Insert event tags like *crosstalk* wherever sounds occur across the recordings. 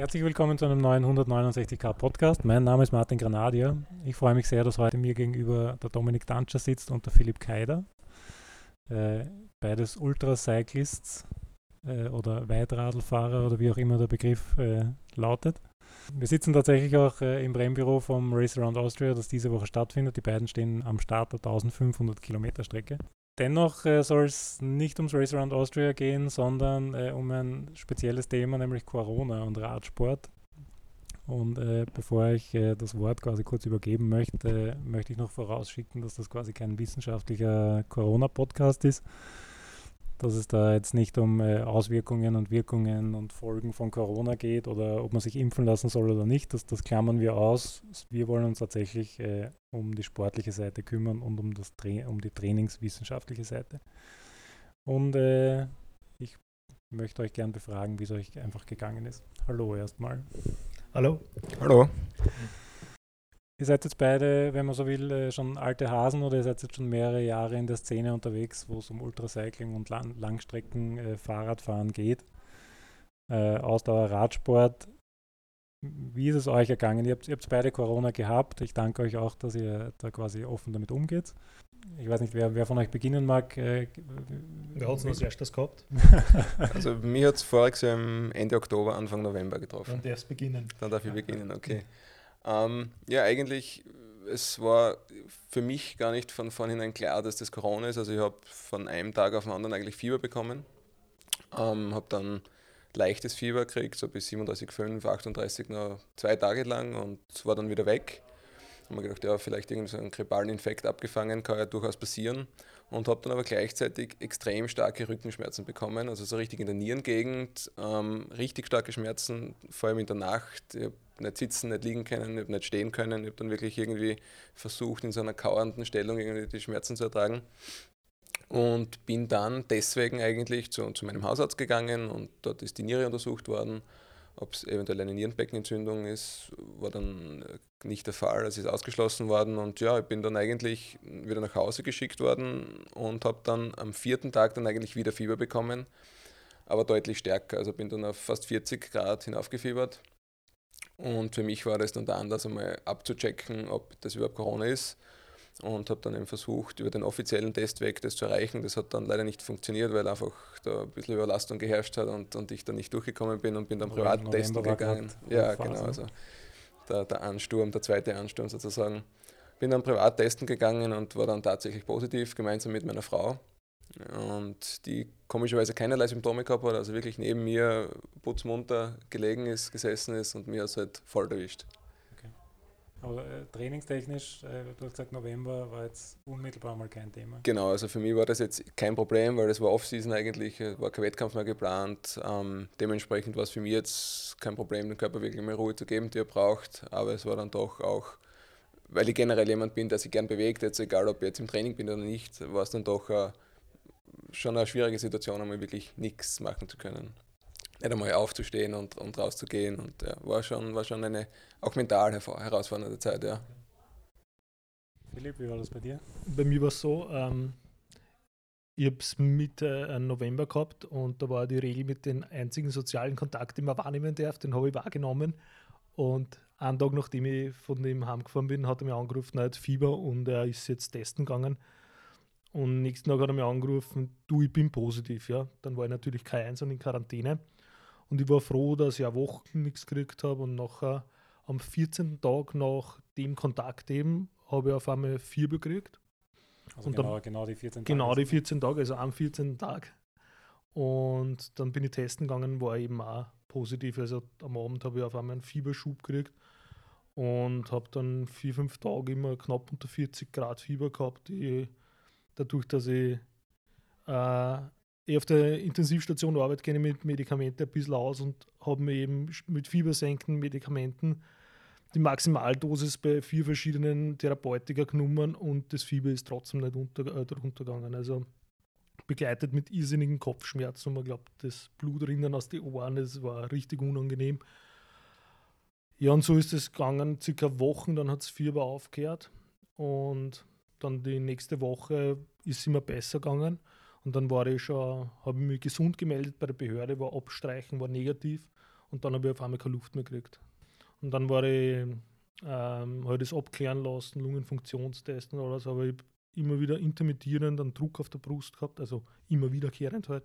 Herzlich willkommen zu einem neuen 169k Podcast. Mein Name ist Martin Granadier. Ich freue mich sehr, dass heute mir gegenüber der Dominik Danscher sitzt und der Philipp Keider. Äh, beides Ultracyclists äh, oder Weitradlfahrer oder wie auch immer der Begriff äh, lautet. Wir sitzen tatsächlich auch äh, im Rennbüro vom Race Around Austria, das diese Woche stattfindet. Die beiden stehen am Start der 1500 Kilometer Strecke. Dennoch äh, soll es nicht ums Race Around Austria gehen, sondern äh, um ein spezielles Thema, nämlich Corona und Radsport. Und äh, bevor ich äh, das Wort quasi kurz übergeben möchte, möchte ich noch vorausschicken, dass das quasi kein wissenschaftlicher Corona-Podcast ist, dass es da jetzt nicht um äh, Auswirkungen und Wirkungen und Folgen von Corona geht oder ob man sich impfen lassen soll oder nicht. Das, das klammern wir aus. Wir wollen uns tatsächlich äh, um die sportliche Seite kümmern und um, das Tra um die trainingswissenschaftliche Seite. Und äh, ich möchte euch gern befragen, wie es euch einfach gegangen ist. Hallo erstmal. Hallo. Hallo. Ihr seid jetzt beide, wenn man so will, äh, schon alte Hasen oder ihr seid jetzt schon mehrere Jahre in der Szene unterwegs, wo es um Ultracycling und Lang Langstrecken äh, geht. Äh, Ausdauer Radsport. Wie ist es euch ergangen? Ihr habt, ihr habt beide Corona gehabt. Ich danke euch auch, dass ihr da quasi offen damit umgeht. Ich weiß nicht, wer, wer von euch beginnen mag. Äh, wer hat es als erstes gehabt? *laughs* also mir hat es voriges Jahr Ende Oktober, Anfang November getroffen. Dann darfst beginnen. Dann darf ich beginnen, okay. Ähm, ja, eigentlich, es war für mich gar nicht von vornherein klar, dass das Corona ist. Also ich habe von einem Tag auf den anderen eigentlich Fieber bekommen. Ähm, habe dann leichtes Fieber gekriegt, so bis 37,5, 38 noch zwei Tage lang und war dann wieder weg. Habe mir gedacht, ja, vielleicht irgendeinen so einen grippalen Infekt abgefangen, kann ja durchaus passieren. Und habe dann aber gleichzeitig extrem starke Rückenschmerzen bekommen, also so richtig in der Nierengegend, ähm, richtig starke Schmerzen, vor allem in der Nacht. Ich nicht sitzen, nicht liegen können, ich habe nicht stehen können. Ich habe dann wirklich irgendwie versucht, in so einer kauernden Stellung irgendwie die Schmerzen zu ertragen. Und bin dann deswegen eigentlich zu, zu meinem Hausarzt gegangen und dort ist die Niere untersucht worden. Ob es eventuell eine Nierenbeckenentzündung ist, war dann nicht der Fall. Es ist ausgeschlossen worden und ja, ich bin dann eigentlich wieder nach Hause geschickt worden und habe dann am vierten Tag dann eigentlich wieder Fieber bekommen, aber deutlich stärker. Also bin dann auf fast 40 Grad hinaufgefiebert und für mich war das dann der Anlass, einmal abzuchecken, ob das überhaupt Corona ist. Und habe dann eben versucht, über den offiziellen Testweg das zu erreichen. Das hat dann leider nicht funktioniert, weil einfach da ein bisschen Überlastung geherrscht hat und, und ich dann nicht durchgekommen bin und bin dann privat testen gegangen. Ja, genau. Also der, der Ansturm, der zweite Ansturm sozusagen. Bin dann privat testen gegangen und war dann tatsächlich positiv, gemeinsam mit meiner Frau und die komischerweise keinerlei Symptome gehabt hat, also wirklich neben mir putzmunter gelegen ist, gesessen ist und mir hat es halt voll erwischt. Okay. Aber äh, trainingstechnisch, äh, du hast gesagt, November war jetzt unmittelbar mal kein Thema. Genau, also für mich war das jetzt kein Problem, weil es war Off-Season eigentlich, war kein Wettkampf mehr geplant. Ähm, dementsprechend war es für mich jetzt kein Problem, dem Körper wirklich mehr Ruhe zu geben, die er braucht. Aber es war dann doch auch weil ich generell jemand bin, der sich gern bewegt, jetzt egal ob ich jetzt im Training bin oder nicht, war es dann doch äh, schon eine schwierige Situation, einmal wirklich nichts machen zu können. Nicht einmal aufzustehen und, und rauszugehen. Und ja, war schon, war schon eine auch mental herausfordernde Zeit, ja. Philipp, wie war das bei dir? Bei mir war es so, ähm, ich habe es Mitte äh, November gehabt und da war die Regel mit den einzigen sozialen Kontakt, den man wahrnehmen darf, den habe ich wahrgenommen. Und einen Tag nachdem ich von dem heimgefahren bin, hat er mich angerufen, er hat Fieber und er ist jetzt testen gegangen. Und nächsten Tag hat er mich angerufen, du, ich bin positiv. Ja. Dann war ich natürlich kein Einsam in Quarantäne. Und ich war froh, dass ich eine Woche nichts gekriegt habe. Und nachher am 14. Tag nach dem Kontakt eben habe ich auf einmal Fieber gekriegt. Also und genau, dann, genau die 14 Tage. Genau die 14 Tage, also am 14. Tag. Und dann bin ich testen gegangen, war eben auch positiv. Also am Abend habe ich auf einmal einen Fieberschub gekriegt und habe dann vier, fünf Tage immer knapp unter 40 Grad Fieber gehabt. Ich dadurch, dass ich äh, eh auf der Intensivstation arbeite, kenne ich mit Medikamenten ein bisschen aus und habe mir eben mit fiebersenkenden Medikamenten die Maximaldosis bei vier verschiedenen Therapeutika genommen und das Fieber ist trotzdem nicht unter, äh, runtergegangen. Also begleitet mit irrsinnigen Kopfschmerzen und man glaubt, das Blut rinnen aus den Ohren, das war richtig unangenehm. Ja, und so ist es gegangen, circa Wochen, dann hat das Fieber aufgehört und dann die nächste Woche ist immer besser gegangen. Und dann war ich schon, habe ich mich gesund gemeldet bei der Behörde, war abstreichen, war negativ. Und dann habe ich auf einmal keine Luft mehr gekriegt. Und dann war ich, ähm, habe das abklären lassen, Lungenfunktionstesten oder was, aber ich immer wieder intermittierend einen Druck auf der Brust gehabt, also immer wiederkehrend halt.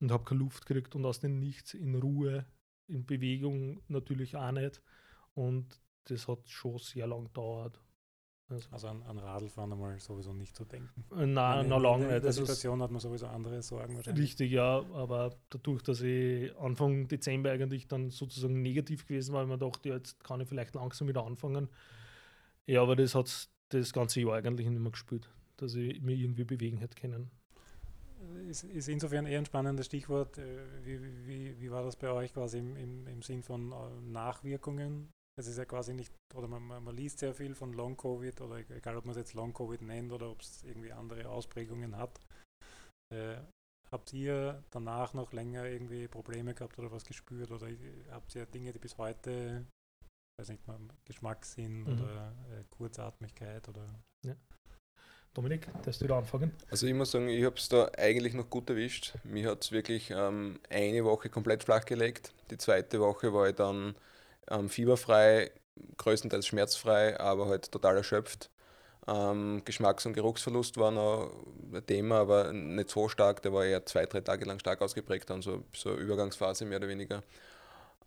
Und habe keine Luft gekriegt und aus dem Nichts in Ruhe, in Bewegung natürlich auch nicht. Und das hat schon sehr lang gedauert. Also, also an, an Radlfahren einmal sowieso nicht zu denken. Äh, nein, noch lange nicht. In der also Situation hat man sowieso andere Sorgen wahrscheinlich. Richtig, ja, aber dadurch, dass ich Anfang Dezember eigentlich dann sozusagen negativ gewesen war, ich mir gedacht, ja, jetzt kann ich vielleicht langsam wieder anfangen. Ja, aber das hat das ganze Jahr eigentlich nicht mehr gespielt, dass ich mich irgendwie bewegen hätte können. Ist, ist insofern eher ein spannendes Stichwort. Äh, wie, wie, wie war das bei euch quasi im, im, im Sinn von äh, Nachwirkungen es ist ja quasi nicht, oder man, man liest sehr viel von Long-Covid oder egal ob man es jetzt Long-Covid nennt oder ob es irgendwie andere Ausprägungen hat. Äh, habt ihr danach noch länger irgendwie Probleme gehabt oder was gespürt oder habt ihr Dinge, die bis heute, weiß nicht mal, Geschmackssinn mhm. oder äh, Kurzatmigkeit oder. Ja. Dominik, darfst du da anfangen? Also ich muss sagen, ich habe es da eigentlich noch gut erwischt. Mir hat es wirklich ähm, eine Woche komplett flach gelegt. Die zweite Woche war ich dann ähm, fieberfrei, größtenteils schmerzfrei, aber halt total erschöpft. Ähm, Geschmacks- und Geruchsverlust war noch ein Thema, aber nicht so stark. Der war eher zwei, drei Tage lang stark ausgeprägt, dann so, so eine Übergangsphase mehr oder weniger.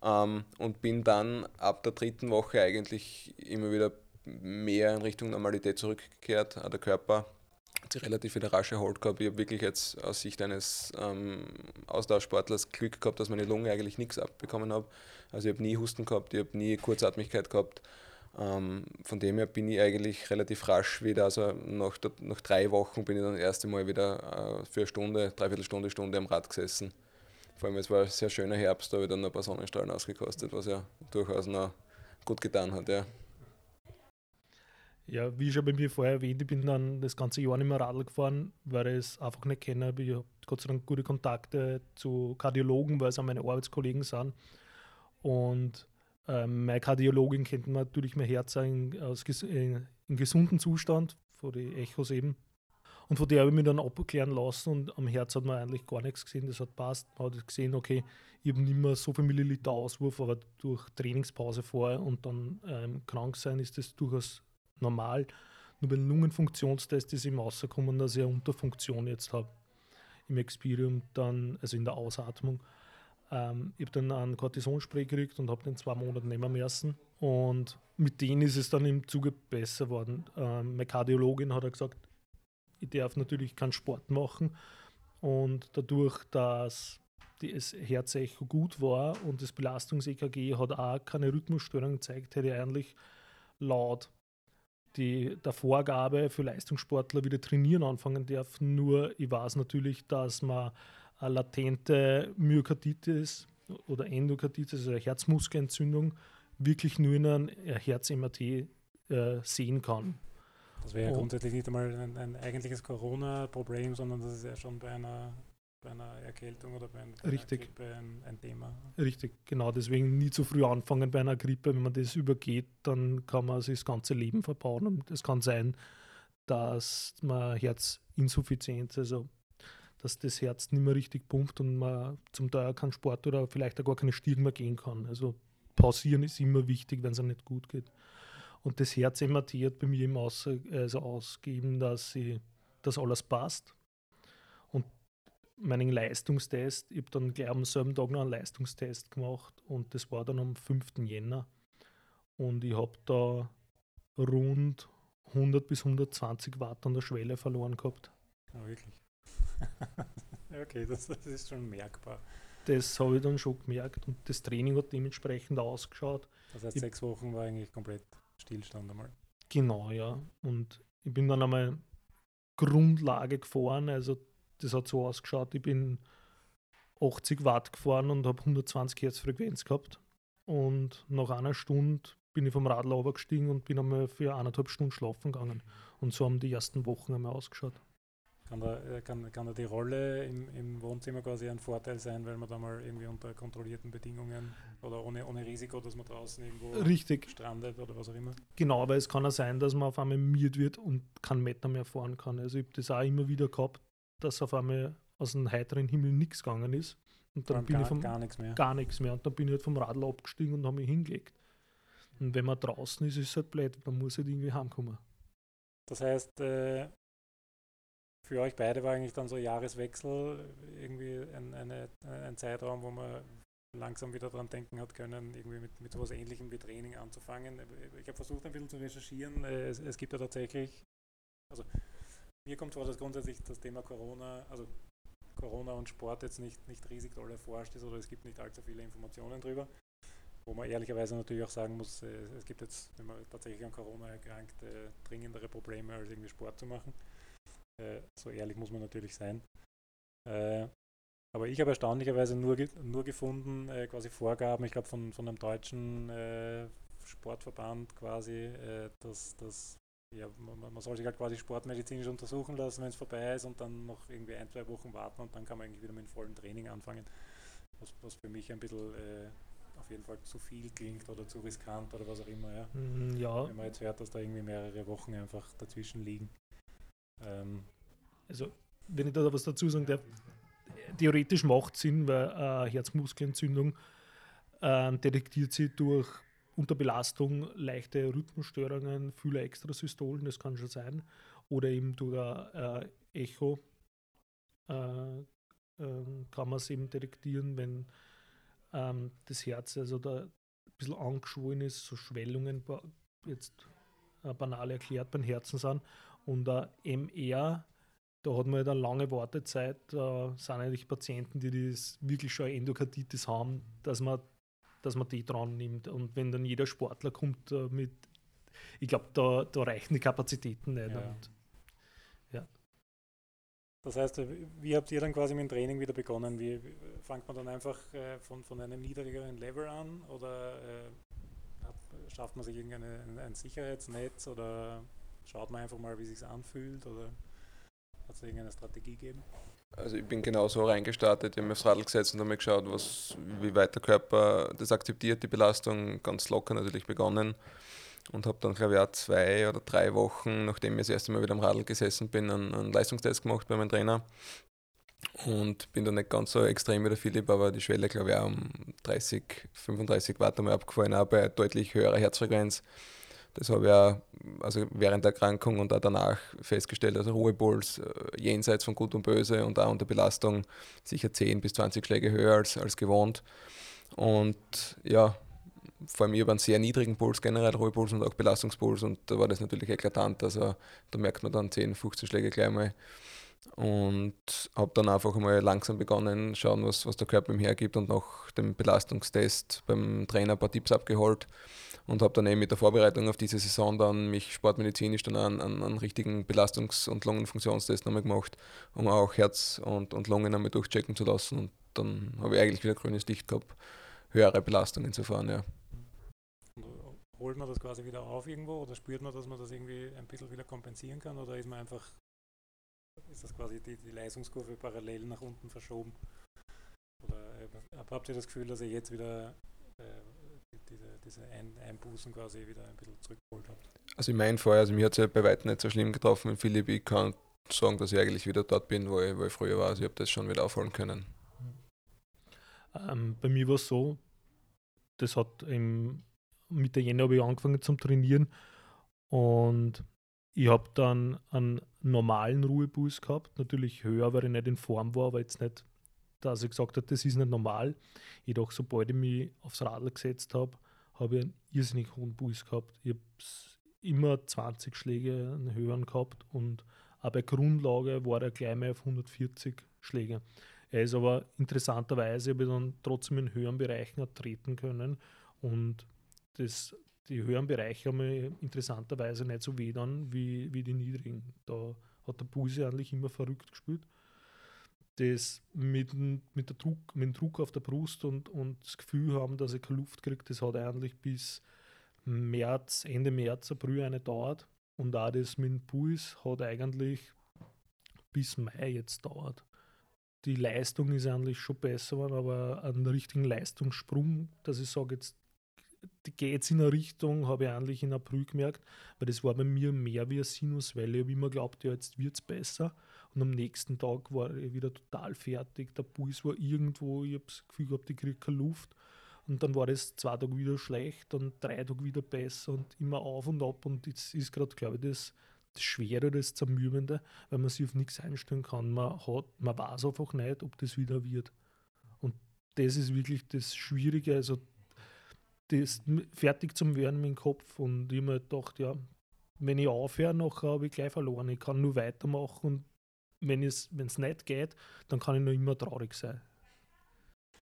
Ähm, und bin dann ab der dritten Woche eigentlich immer wieder mehr in Richtung Normalität zurückgekehrt. Der Körper hat sich relativ wieder rasch erholt gehabt. Ich habe wirklich jetzt aus Sicht eines ähm, Austauschsportlers Glück gehabt, dass meine Lunge eigentlich nichts abbekommen habe. Also ich habe nie Husten gehabt, ich habe nie Kurzatmigkeit gehabt. Ähm, von dem her bin ich eigentlich relativ rasch wieder, also nach, nach drei Wochen bin ich dann das erste Mal wieder äh, für eine Stunde, dreiviertel Stunde, Stunde am Rad gesessen. Vor allem, es war ein sehr schöner Herbst, da habe ich dann ein paar Sonnenstrahlen ausgekostet, was ja durchaus noch gut getan hat. Ja. Ja, wie schon bei mir vorher erwähnt, ich bin dann das ganze Jahr nicht mehr Radl gefahren, weil ich es einfach nicht kenne. Ich habe Gott sei Dank gute Kontakte zu Kardiologen, weil es auch meine Arbeitskollegen sind. Und ähm, meine Kardiologin kennt natürlich mein Herz in, in, in gesunden Zustand, von den Echos eben. Und von der habe ich mich dann abklären lassen und am Herz hat man eigentlich gar nichts gesehen. Das hat passt. Man hat gesehen, okay, ich habe nicht mehr so viel Milliliter Auswurf, aber durch Trainingspause vorher und dann ähm, krank sein ist das durchaus normal. Nur beim Lungenfunktionstest ist ihm rausgekommen, dass ich eine Unterfunktion jetzt habe. Im Experium dann, also in der Ausatmung. Ähm, ich habe dann einen Cortisonspray gekriegt und habe den zwei Monate nehmen müssen. Und mit denen ist es dann im Zuge besser geworden. Ähm, meine Kardiologin hat gesagt, ich darf natürlich keinen Sport machen. Und dadurch, dass das Herzecho gut war und das Belastungs-EKG hat auch keine Rhythmusstörung gezeigt, hätte ich eigentlich laut die, der Vorgabe für Leistungssportler wieder trainieren anfangen darf. Nur ich weiß natürlich, dass man eine latente Myokarditis oder Endokarditis, also Herzmuskelentzündung, wirklich nur in einem Herz-MRT äh, sehen kann. Das wäre ja grundsätzlich nicht einmal ein, ein eigentliches Corona-Problem, sondern das ist ja schon bei einer bei einer Erkältung oder bei, einer Richtig. Grippe ein, ein, Thema. Richtig, genau. Deswegen nie zu früh anfangen bei einer Grippe. Wenn man das übergeht, dann kann man sich das ganze Leben verbauen. Und es kann sein, dass man Herzinsuffizienz, also dass das Herz nicht mehr richtig pumpt und man zum Teil keinen Sport oder vielleicht auch gar keine Stiegen mehr gehen kann. Also pausieren ist immer wichtig, wenn es einem nicht gut geht. Und das Herz-MRT hat bei mir immer aus, also ausgegeben, dass sie, dass alles passt meinen Leistungstest. Ich habe dann gleich am selben Tag noch einen Leistungstest gemacht und das war dann am 5. Jänner. Und ich habe da rund 100 bis 120 Watt an der Schwelle verloren gehabt. Ja, wirklich. *laughs* okay, das, das, ist schon merkbar. Das habe ich dann schon gemerkt und das Training hat dementsprechend ausgeschaut. Das heißt, ich, sechs Wochen war eigentlich komplett Stillstand einmal. Genau, ja. Und ich bin dann einmal Grundlage gefahren, also das hat so ausgeschaut, ich bin 80 Watt gefahren und habe 120 Hertz Frequenz gehabt. Und nach einer Stunde bin ich vom Radl gestiegen und bin einmal für eineinhalb Stunden schlafen gegangen. Und so haben die ersten Wochen einmal ausgeschaut. Kann da, äh, kann, kann da die Rolle im, im Wohnzimmer quasi ein Vorteil sein, weil man da mal irgendwie unter kontrollierten Bedingungen oder ohne, ohne Risiko, dass man draußen irgendwo Richtig. strandet oder was auch immer? Genau, weil es kann auch sein, dass man auf einmal miert wird und keinen Meter mehr fahren kann. Also ich habe das auch immer wieder gehabt, dass auf einmal aus dem heiteren Himmel nichts gegangen ist. Und dann bin gar, ich vom, gar nichts mehr. Gar nichts mehr. Und dann bin ich halt vom Radl abgestiegen und habe mich hingelegt. Und wenn man draußen ist, ist es halt blöd. Man muss halt irgendwie heimkommen. Das heißt, äh, für euch beide war eigentlich dann so Jahreswechsel irgendwie ein, eine, ein Zeitraum, wo man langsam wieder daran denken hat können, irgendwie mit, mit sowas ähnlichem wie Training anzufangen. Ich habe versucht ein bisschen zu recherchieren. Äh, es, es gibt ja tatsächlich, also mir kommt vor, dass grundsätzlich das Thema Corona, also Corona und Sport jetzt nicht, nicht riesig doll erforscht ist oder es gibt nicht allzu viele Informationen drüber. Wo man ehrlicherweise natürlich auch sagen muss, äh, es gibt jetzt, wenn man tatsächlich an Corona erkrankt, äh, dringendere Probleme als irgendwie Sport zu machen. Äh, so ehrlich muss man natürlich sein. Aber ich habe erstaunlicherweise nur, nur gefunden, quasi Vorgaben, ich glaube von, von einem deutschen Sportverband quasi, dass, dass ja, man, man, soll sich halt quasi sportmedizinisch untersuchen lassen, wenn es vorbei ist und dann noch irgendwie ein, zwei Wochen warten und dann kann man eigentlich wieder mit vollem Training anfangen. Was, was für mich ein bisschen äh, auf jeden Fall zu viel klingt oder zu riskant oder was auch immer. Ja. Mhm, ja. Wenn man jetzt hört, dass da irgendwie mehrere Wochen einfach dazwischen liegen. Ähm, also, wenn ich da was dazu sagen darf, theoretisch macht es Sinn, weil äh, Herzmuskelentzündung äh, detektiert sie durch unter Belastung leichte Rhythmusstörungen, viele Extrasystolen, das kann schon sein. Oder eben durch ein äh, Echo äh, äh, kann man es eben detektieren, wenn ähm, das Herz also da ein bisschen angeschwollen ist, so Schwellungen jetzt äh, banal erklärt beim Herzen sind. Und äh, MR, da hat man halt eine lange Wartezeit, da sind eigentlich Patienten, die das wirklich schon Endokarditis haben, dass man dass man die dran nimmt. Und wenn dann jeder Sportler kommt äh, mit, ich glaube, da, da reichen die Kapazitäten nicht. Ja. Und, ja. Das heißt, wie habt ihr dann quasi mit dem Training wieder begonnen? Wie, fängt man dann einfach äh, von, von einem niedrigeren Level an oder äh, hat, schafft man sich irgendein ein Sicherheitsnetz oder schaut man einfach mal, wie es sich anfühlt oder hat es irgendeine Strategie gegeben? Also ich bin genau so reingestartet, ich habe aufs Radl gesetzt und habe geschaut, was, wie weit der Körper das akzeptiert, die Belastung, ganz locker natürlich begonnen und habe dann, glaube ich, auch zwei oder drei Wochen, nachdem ich das erste Mal wieder am Radl gesessen bin, einen, einen Leistungstest gemacht bei meinem Trainer und bin dann nicht ganz so extrem wie der Philipp, aber die Schwelle, glaube ich, auch um 30, 35 Watt einmal abgefallen, auch bei deutlich höherer Herzfrequenz. Das habe ich auch also während der Erkrankung und auch danach festgestellt, also Ruhepuls äh, jenseits von Gut und Böse und auch unter Belastung sicher 10 bis 20 Schläge höher als, als gewohnt. Und ja, vor allem habe einen sehr niedrigen Puls, generell Ruhepuls und auch Belastungspuls und da war das natürlich eklatant. Also da merkt man dann 10, 15 Schläge gleich mal. Und habe dann einfach mal langsam begonnen, schauen, was, was der Körper mir hergibt und nach dem Belastungstest beim Trainer ein paar Tipps abgeholt und habe dann eben mit der Vorbereitung auf diese Saison dann mich sportmedizinisch dann an einen, einen richtigen Belastungs- und Lungenfunktionstest nochmal gemacht, um auch Herz und, und Lungen einmal durchchecken zu lassen und dann habe ich eigentlich wieder grünes Licht gehabt, höhere Belastung insofern, ja. holt man das quasi wieder auf irgendwo oder spürt man, dass man das irgendwie ein bisschen wieder kompensieren kann oder ist man einfach, ist das quasi die, die Leistungskurve parallel nach unten verschoben? Oder äh, habt ihr das Gefühl, dass ihr jetzt wieder äh, diese, diese Ein Einbußen quasi wieder ein bisschen zurückgeholt habt? Also in meinem Fall, also mir hat es ja bei weitem nicht so schlimm getroffen mit Philipp. Ich kann sagen, dass ich eigentlich wieder dort bin, wo ich, wo ich früher war. Also ich habe das schon wieder aufholen können. Ähm, bei mir war es so, das hat im Mitte Jänner habe ich angefangen zum Trainieren und ich habe dann einen normalen Ruhepuls gehabt, natürlich höher, weil ich nicht in Form war, aber jetzt nicht dass ich gesagt habe, das ist nicht normal. Jedoch, sobald ich mich aufs Radl gesetzt habe, habe ich einen irrsinnig hohen Puls gehabt. Ich habe immer 20 Schläge einen höheren gehabt und auch bei Grundlage war er gleich mal auf 140 Schläge. Er ist aber interessanterweise habe ich dann trotzdem in höheren Bereichen treten können und das, die höheren Bereiche haben mir interessanterweise nicht so weh dann wie, wie die niedrigen. Da hat der Puls eigentlich immer verrückt gespielt das mit, mit, der Druck, mit dem Druck auf der Brust und, und das Gefühl haben, dass ich keine Luft kriege, das hat eigentlich bis März, Ende März, April eine dauert. Und auch das mit dem Puls hat eigentlich bis Mai jetzt dauert. Die Leistung ist eigentlich schon besser geworden, aber einen richtigen Leistungssprung, dass ich sage, jetzt geht es in eine Richtung, habe ich eigentlich in April gemerkt, weil das war bei mir mehr wie eine Sinuswelle. Ich habe immer geglaubt, ja, jetzt wird es besser. Und am nächsten Tag war ich wieder total fertig. Der Puls war irgendwo, ich habe das Gefühl gehabt, ich kriege keine Luft. Und dann war das zwei Tage wieder schlecht und drei Tage wieder besser und immer auf und ab. Und jetzt ist gerade, glaube ich, das, das Schwere, das Zermürbende, weil man sich auf nichts einstellen kann. Man, hat, man weiß einfach nicht, ob das wieder wird. Und das ist wirklich das Schwierige. Also das fertig zum werden mit dem Kopf. Und ich mir gedacht, ja, wenn ich aufhöre, nachher habe ich gleich verloren. Ich kann nur weitermachen und wenn es nicht geht, dann kann ich noch immer traurig sein.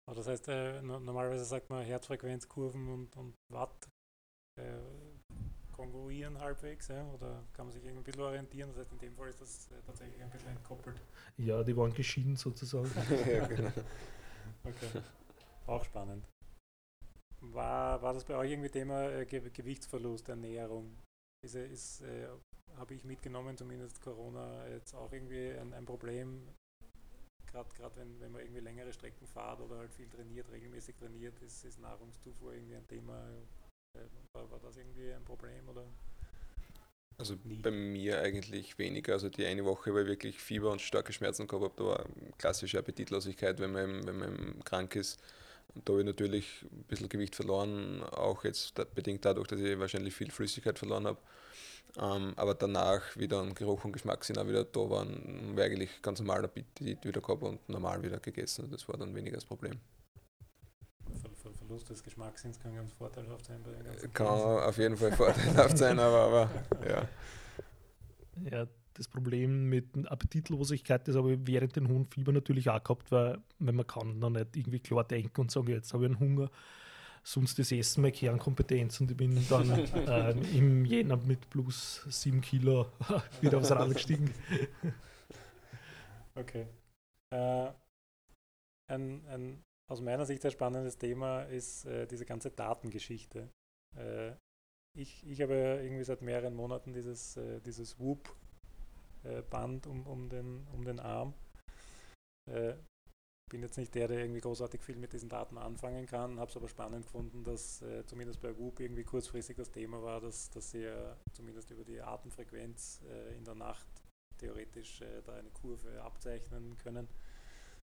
Das heißt, äh, normalerweise sagt man Herzfrequenzkurven und, und Watt äh, kongruieren halbwegs, ja? oder kann man sich irgendwie ein bisschen orientieren? Das heißt, in dem Fall ist das äh, tatsächlich ein bisschen entkoppelt. Ja, die waren geschieden sozusagen. *laughs* ja, genau. Okay, auch spannend. War, war das bei euch irgendwie Thema äh, Ge Gewichtsverlust, Ernährung? Ist, ist äh, habe ich mitgenommen, zumindest Corona jetzt auch irgendwie ein, ein Problem. Gerade wenn, wenn man irgendwie längere Strecken fahrt oder halt viel trainiert, regelmäßig trainiert, ist, ist Nahrungszufuhr irgendwie ein Thema. Äh, war, war das irgendwie ein Problem oder? Also Nie. bei mir eigentlich weniger. Also die eine Woche, wo ich wirklich Fieber und starke Schmerzen gehabt da war klassische Appetitlosigkeit, wenn man, wenn man krank ist. Und da habe ich natürlich ein bisschen Gewicht verloren, auch jetzt bedingt dadurch, dass ich wahrscheinlich viel Flüssigkeit verloren habe. Ähm, aber danach wieder ein Geruch und Geschmack sind auch wieder da waren, wir eigentlich ganz normal Appetit wieder gehabt und normal wieder gegessen. Das war dann weniger das Problem. Ver Verlust des Geschmackssinns kann ganz vorteilhaft sein. Bei kann auf jeden Fall vorteilhaft sein, aber, aber *laughs* ja. Ja, das Problem mit Appetitlosigkeit, das habe ich während den hohen Fieber natürlich auch gehabt, weil, weil man kann dann nicht irgendwie klar denken und sagen, jetzt habe ich einen Hunger. Sonst ist Essen meine Kernkompetenz und ich bin dann *laughs* äh, im Jänner mit plus sieben Kilo *laughs* wieder aufs Rad gestiegen. *laughs* Okay. Äh, ein, ein aus meiner Sicht ein spannendes Thema ist äh, diese ganze Datengeschichte. Äh, ich, ich habe irgendwie seit mehreren Monaten dieses, äh, dieses Whoop äh, Band um, um, den, um den Arm. Äh, bin jetzt nicht der, der irgendwie großartig viel mit diesen Daten anfangen kann, habe es aber spannend gefunden, dass äh, zumindest bei Whoop irgendwie kurzfristig das Thema war, dass, dass ja zumindest über die Atemfrequenz äh, in der Nacht theoretisch äh, da eine Kurve abzeichnen können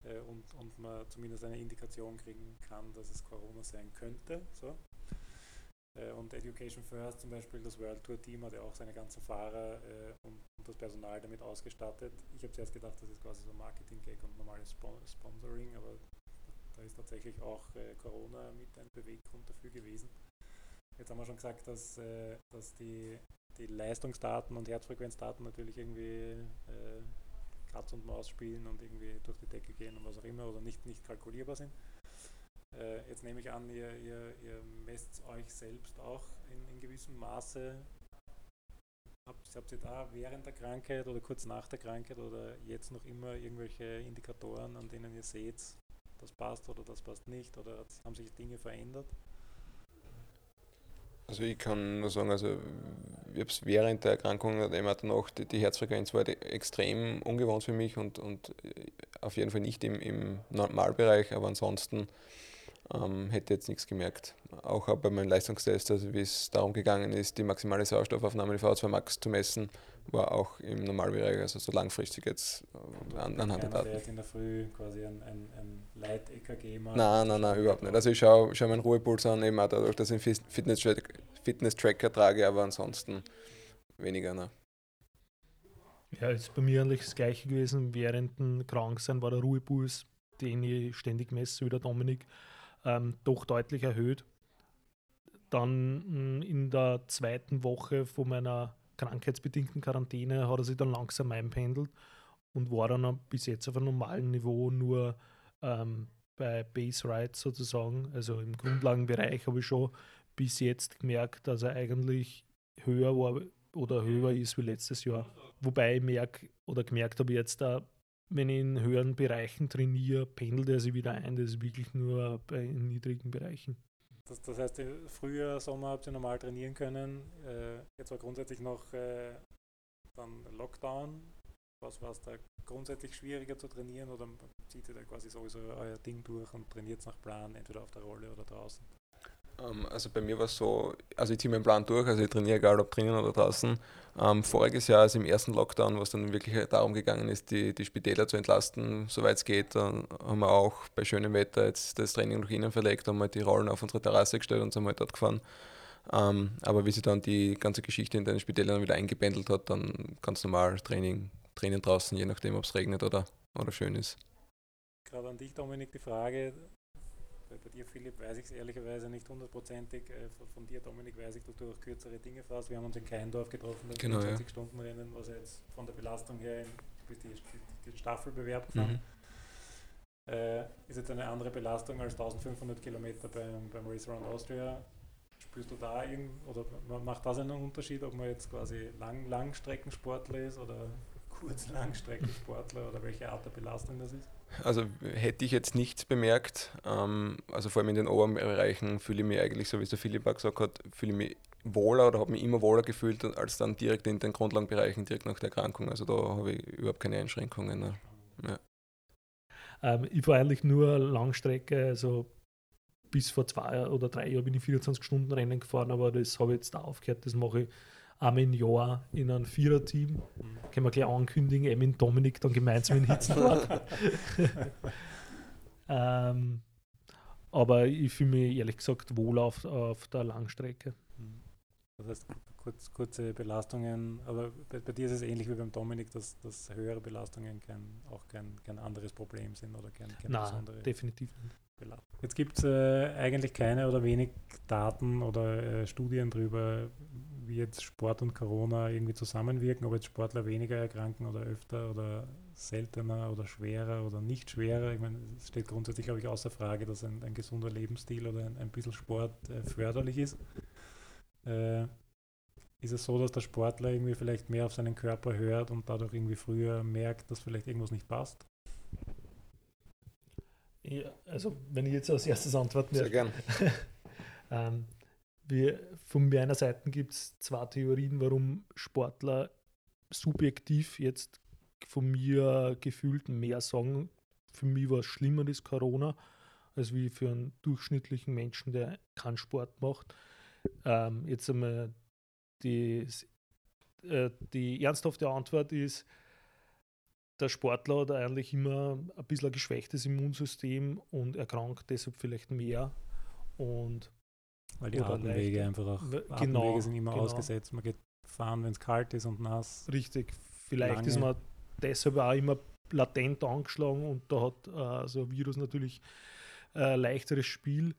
äh, und, und man zumindest eine Indikation kriegen kann, dass es Corona sein könnte. So. Äh, und Education First zum Beispiel, das World Tour Team hat ja auch seine ganzen Fahrer äh, und, das Personal damit ausgestattet. Ich habe zuerst gedacht, das ist quasi so Marketing-Gag und normales Sponsoring, aber da ist tatsächlich auch äh, Corona mit ein Beweggrund dafür gewesen. Jetzt haben wir schon gesagt, dass, dass die, die Leistungsdaten und Herzfrequenzdaten natürlich irgendwie Katz und Maus spielen und irgendwie durch die Decke gehen und was auch immer oder nicht, nicht kalkulierbar sind. Äh, jetzt nehme ich an, ihr, ihr, ihr messt euch selbst auch in, in gewissem Maße. Habt, habt ihr da während der Krankheit oder kurz nach der Krankheit oder jetzt noch immer irgendwelche Indikatoren, an denen ihr seht, das passt oder das passt nicht oder haben sich Dinge verändert? Also ich kann nur sagen, also ich habe es während der Erkrankung immer danach, die, die Herzfrequenz war extrem ungewohnt für mich und, und auf jeden Fall nicht im, im Normalbereich, aber ansonsten ähm, hätte jetzt nichts gemerkt. Auch bei meinem Leistungstest, also wie es darum gegangen ist, die maximale Sauerstoffaufnahme in VO2 Max zu messen, war auch im Normalbereich, also so langfristig jetzt äh, an, anhand der Daten. in der Früh quasi ein, ein, ein Leit-EKG macht? Nein, nein, nein, überhaupt nicht. Also ich schaue, schaue meinen Ruhepuls an, eben auch dadurch, dass ich einen Fitness-Tracker Fitness trage, aber ansonsten weniger. Ne. Ja, ist bei mir eigentlich das Gleiche gewesen. Während dem Kranksein war der Ruhepuls, den ich ständig messe, wie der Dominik ähm, doch deutlich erhöht. Dann hm, in der zweiten Woche von meiner krankheitsbedingten Quarantäne hat er sich dann langsam einpendelt und war dann bis jetzt auf einem normalen Niveau nur ähm, bei Base Rides sozusagen, also im Grundlagenbereich habe ich schon bis jetzt gemerkt, dass er eigentlich höher war oder höher ist wie letztes Jahr. Wobei ich merke oder gemerkt habe jetzt da, wenn ich in höheren Bereichen trainiere, pendelt er sich wieder ein. Das ist wirklich nur bei niedrigen Bereichen. Das, das heißt, früher Sommer habt ihr normal trainieren können. Äh, jetzt war grundsätzlich noch äh, dann Lockdown. Was war es da grundsätzlich schwieriger zu trainieren oder zieht ihr da quasi sowieso euer Ding durch und trainiert nach Plan, entweder auf der Rolle oder draußen? Ähm, also bei mir war es so, also ich ziehe meinen Plan durch, also ich trainiere egal ob drinnen oder draußen. Ähm, voriges Jahr, also im ersten Lockdown, wo es dann wirklich darum gegangen ist, die, die Spitäler zu entlasten, soweit es geht, dann haben wir auch bei schönem Wetter jetzt das Training nach innen verlegt, haben wir die Rollen auf unsere Terrasse gestellt und sind halt dort gefahren. Ähm, aber wie sich dann die ganze Geschichte in den Spitälern wieder eingependelt hat, dann ganz normal Training, Training draußen, je nachdem, ob es regnet oder, oder schön ist. Gerade an dich, Dominik, die Frage, bei, bei dir, Philipp, weiß ich es ehrlicherweise nicht hundertprozentig. Äh, von, von, dir, Dominik, weiß ich, dass du auch kürzere Dinge fährst. Wir haben uns in Keindorf getroffen, das genau, 20 ja. Stunden Rennen, was jetzt von der Belastung her in, bis die, die, die Staffelbewerb gefahren. Mhm. Äh, ist jetzt eine andere Belastung als 1500 Kilometer beim, beim Race Around Austria. Spürst du da irgend, oder macht das einen Unterschied, ob man jetzt quasi Lang Langstreckensportler ist oder Kurz-Langstreckensportler oder welche Art der Belastung das ist? Also hätte ich jetzt nichts bemerkt. Ähm, also vor allem in den oberen Bereichen fühle ich mich eigentlich, so wie es der Philipp auch gesagt hat, fühle ich mich wohler oder habe mich immer wohler gefühlt als dann direkt in den Grundlagenbereichen, direkt nach der Erkrankung. Also da habe ich überhaupt keine Einschränkungen. Ne? Ja. Ähm, ich war eigentlich nur Langstrecke, also bis vor zwei oder drei Jahren bin ich 24 Stunden Rennen gefahren, aber das habe ich jetzt da aufgehört. Das mache ich einmal im Jahr in einem Viererteam. Mhm. Können wir gleich ankündigen, mit Dominik dann gemeinsam in Hitzenburg. *laughs* ähm, aber ich fühle mich ehrlich gesagt wohl auf, auf der Langstrecke. Mhm. Das heißt, kurz, kurze Belastungen, aber bei, bei, dir ist es ähnlich wie beim Dominik, dass, dass höhere Belastungen kein, auch kein, kein anderes Problem sind oder kein, kein Nein, besondere definitiv nicht. Jetzt gibt es äh, eigentlich keine oder wenig Daten oder äh, Studien darüber, wie jetzt Sport und Corona irgendwie zusammenwirken, ob jetzt Sportler weniger erkranken oder öfter oder seltener oder schwerer oder nicht schwerer. Ich meine, es steht grundsätzlich, glaube ich, außer Frage, dass ein, ein gesunder Lebensstil oder ein, ein bisschen Sport äh, förderlich ist. Äh, ist es so, dass der Sportler irgendwie vielleicht mehr auf seinen Körper hört und dadurch irgendwie früher merkt, dass vielleicht irgendwas nicht passt? Ja, also wenn ich jetzt als erstes antworten Sehr gern. *laughs* ähm, wir, von meiner Seite gibt es zwei Theorien, warum Sportler subjektiv jetzt von mir gefühlt mehr sagen, für mich war es schlimmer, das Corona, als wie für einen durchschnittlichen Menschen, der keinen Sport macht. Ähm, jetzt einmal die, äh, die ernsthafte Antwort ist, der Sportler hat eigentlich immer ein bisschen ein geschwächtes Immunsystem und erkrankt deshalb vielleicht mehr. Und weil die Atemwege einfach auch genau, Atemwege sind immer genau. ausgesetzt. Man geht fahren, wenn es kalt ist und nass. Richtig. Vielleicht lange. ist man deshalb auch immer latent angeschlagen und da hat äh, so ein Virus natürlich ein äh, leichteres Spiel.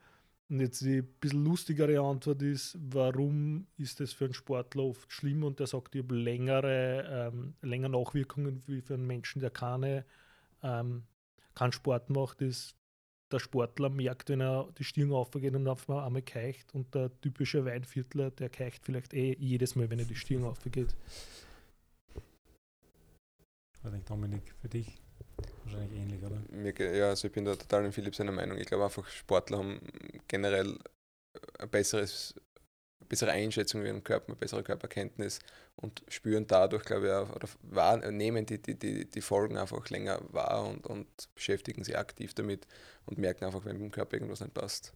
Und jetzt die bisschen lustigere Antwort ist, warum ist das für einen Sportler oft schlimm? Und der sagt, ich habe längere, ähm, länger Nachwirkungen wie für einen Menschen, der keine, ähm, keinen Sport macht, ist der Sportler merkt, wenn er die Stirn aufgeht und auf einmal keicht und der typische Weinviertler, der keicht vielleicht eh jedes Mal, wenn er die Stirn aufgeht. Weiß nicht, Dominik, für dich wahrscheinlich ähnlich, oder? Mir, ja, also ich bin da total in Philipp seiner Meinung. Ich glaube einfach, Sportler haben generell ein besseres bessere Einschätzung über ihren Körper, eine bessere Körperkenntnis und spüren dadurch, glaube ich, auch, oder wahrnehmen die, die, die, die Folgen einfach länger wahr und, und beschäftigen sich aktiv damit und merken einfach, wenn im Körper irgendwas nicht passt.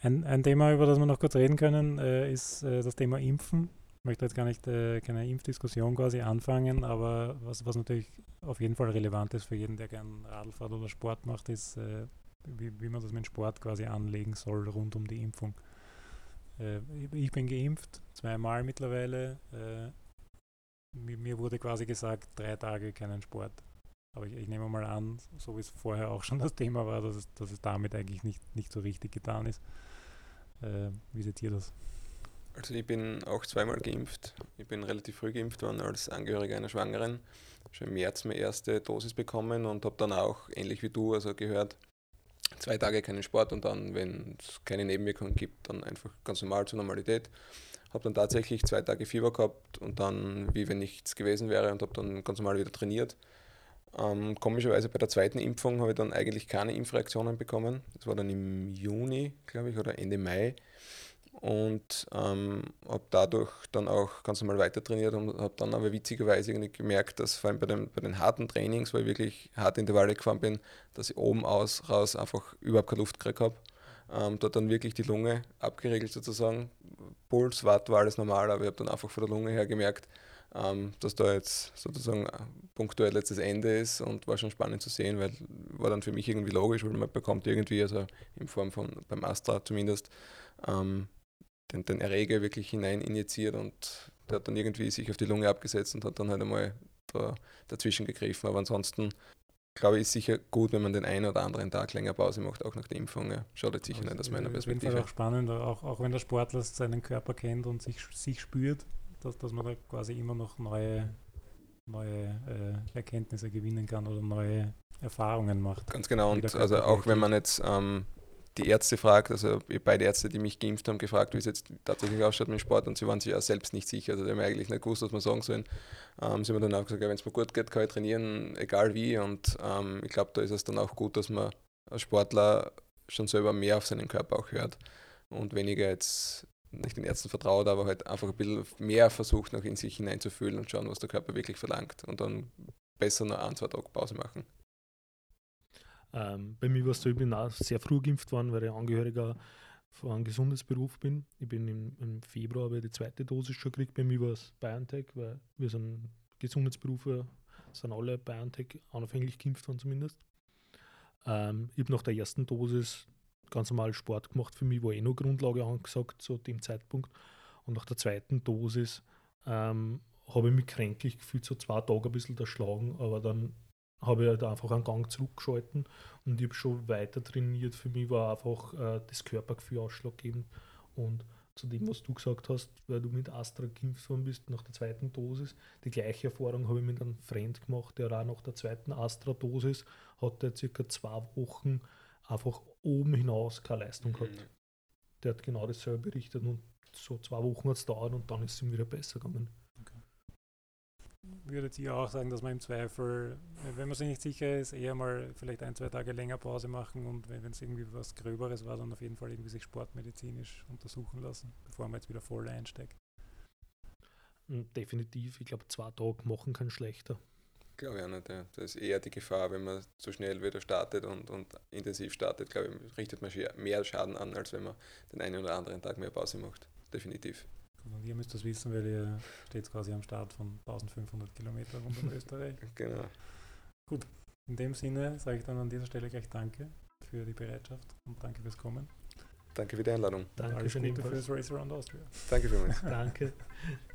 Ein, ein Thema, über das wir noch kurz reden können, äh, ist äh, das Thema Impfen. Ich möchte jetzt gar nicht äh, keine Impfdiskussion quasi anfangen, aber was, was natürlich auf jeden Fall relevant ist für jeden, der gern Radl oder Sport macht, ist, äh, wie, wie man das mit Sport quasi anlegen soll rund um die Impfung. Äh, ich bin geimpft, zweimal mittlerweile. Äh, mir wurde quasi gesagt, drei Tage keinen Sport. Aber ich, ich, nehme mal an, so wie es vorher auch schon das Thema war, dass es, dass es damit eigentlich nicht, nicht so richtig getan ist. Äh, wie seht ihr das? Also ich bin auch zweimal geimpft. Ich bin relativ früh geimpft worden als Angehöriger einer Schwangeren. Schon im März meine erste Dosis bekommen und habe dann auch, ähnlich wie du, also gehört, zwei Tage keinen Sport und dann, wenn es keine Nebenwirkungen gibt, dann einfach ganz normal zur Normalität. Habe dann tatsächlich zwei Tage Fieber gehabt und dann, wie wenn nichts gewesen wäre, und habe dann ganz normal wieder trainiert. Ähm, komischerweise bei der zweiten Impfung habe ich dann eigentlich keine Impfreaktionen bekommen. Das war dann im Juni, glaube ich, oder Ende Mai und ähm, habe dadurch dann auch ganz normal weiter trainiert und habe dann aber witzigerweise gemerkt, dass vor allem bei den, bei den harten Trainings, weil ich wirklich harte Intervalle gefahren bin, dass ich oben aus raus einfach überhaupt keine Luft gekriegt habe. Ähm, dort dann wirklich die Lunge abgeregelt sozusagen. Puls, Watt war alles normal, aber ich habe dann einfach von der Lunge her gemerkt, ähm, dass da jetzt sozusagen punktuell jetzt das Ende ist und war schon spannend zu sehen, weil war dann für mich irgendwie logisch, weil man bekommt irgendwie, also in Form von beim Astra zumindest, ähm, den, den Erreger wirklich hinein injiziert und der hat dann irgendwie sich auf die Lunge abgesetzt und hat dann halt einmal da, dazwischen gegriffen. Aber ansonsten glaube ich, ist sicher gut, wenn man den einen oder anderen Tag länger Pause macht, auch nach der Impfung. Ja. Schadet sicher also nicht aus meiner Perspektive. Auf jeden Fall auch spannend, auch, auch wenn der Sportler seinen Körper kennt und sich, sich spürt, dass, dass man da quasi immer noch neue, neue äh, Erkenntnisse gewinnen kann oder neue Erfahrungen macht. Ganz genau, und also auch wenn man jetzt ähm, die Ärzte fragt, also beide Ärzte, die mich geimpft haben, gefragt, wie es jetzt tatsächlich ausschaut mit dem Sport und sie waren sich ja selbst nicht sicher. Also die haben eigentlich nicht gewusst, was man sagen sollen. Ähm, sie haben dann auch gesagt, ja, wenn es mir gut geht, kann ich trainieren, egal wie. Und ähm, ich glaube, da ist es dann auch gut, dass man als Sportler schon selber mehr auf seinen Körper auch hört und weniger jetzt nicht den Ärzten vertraut, aber halt einfach ein bisschen mehr versucht, noch in sich hineinzufühlen und schauen, was der Körper wirklich verlangt. Und dann besser noch ein, zwei Tage Pause machen. Ähm, bei mir war es so, ich bin auch sehr früh geimpft worden, weil ich Angehöriger von einem Gesundheitsberuf bin. Ich bin im, im Februar habe die zweite Dosis schon gekriegt. Bei mir war es BioNTech, weil wir sind Gesundheitsberufe, sind alle BioNTech anfänglich geimpft worden zumindest. Ähm, ich habe nach der ersten Dosis ganz normal Sport gemacht. Für mich war eh noch Grundlage angesagt zu dem Zeitpunkt. Und nach der zweiten Dosis ähm, habe ich mich kränklich gefühlt, so zwei Tage ein bisschen erschlagen, aber dann habe ich halt einfach einen Gang zurückgeschalten und ich habe schon weiter trainiert. Für mich war einfach äh, das Körpergefühl ausschlaggebend. Und zu dem, was du gesagt hast, weil du mit Astra geimpft worden bist nach der zweiten Dosis, die gleiche Erfahrung habe ich mit einem Freund gemacht, der auch nach der zweiten Astra-Dosis hatte circa zwei Wochen einfach oben hinaus keine Leistung gehabt. Mhm. Der hat genau dasselbe berichtet und so zwei Wochen hat es dauert und dann ist es ihm wieder besser gegangen würdet ihr auch sagen, dass man im Zweifel, wenn man sich nicht sicher ist, eher mal vielleicht ein, zwei Tage länger Pause machen und wenn es irgendwie was Gröberes war, dann auf jeden Fall irgendwie sich sportmedizinisch untersuchen lassen, bevor man jetzt wieder voll einsteigt? Hm, definitiv. Ich glaube, zwei Tage machen kann schlechter. Glaube ich auch nicht. Ja. Das ist eher die Gefahr, wenn man zu schnell wieder startet und, und intensiv startet, glaube ich, richtet man mehr Schaden an, als wenn man den einen oder anderen Tag mehr Pause macht. Definitiv. Und ihr müsst das wissen, weil ihr steht quasi am Start von 1500 Kilometern rund um Österreich. *laughs* Genau. Gut, in dem Sinne sage ich dann an dieser Stelle gleich Danke für die Bereitschaft und danke fürs Kommen. Danke für die Einladung. Danke Alles Gute fürs Race Around Austria. Danke vielmals. danke. *laughs*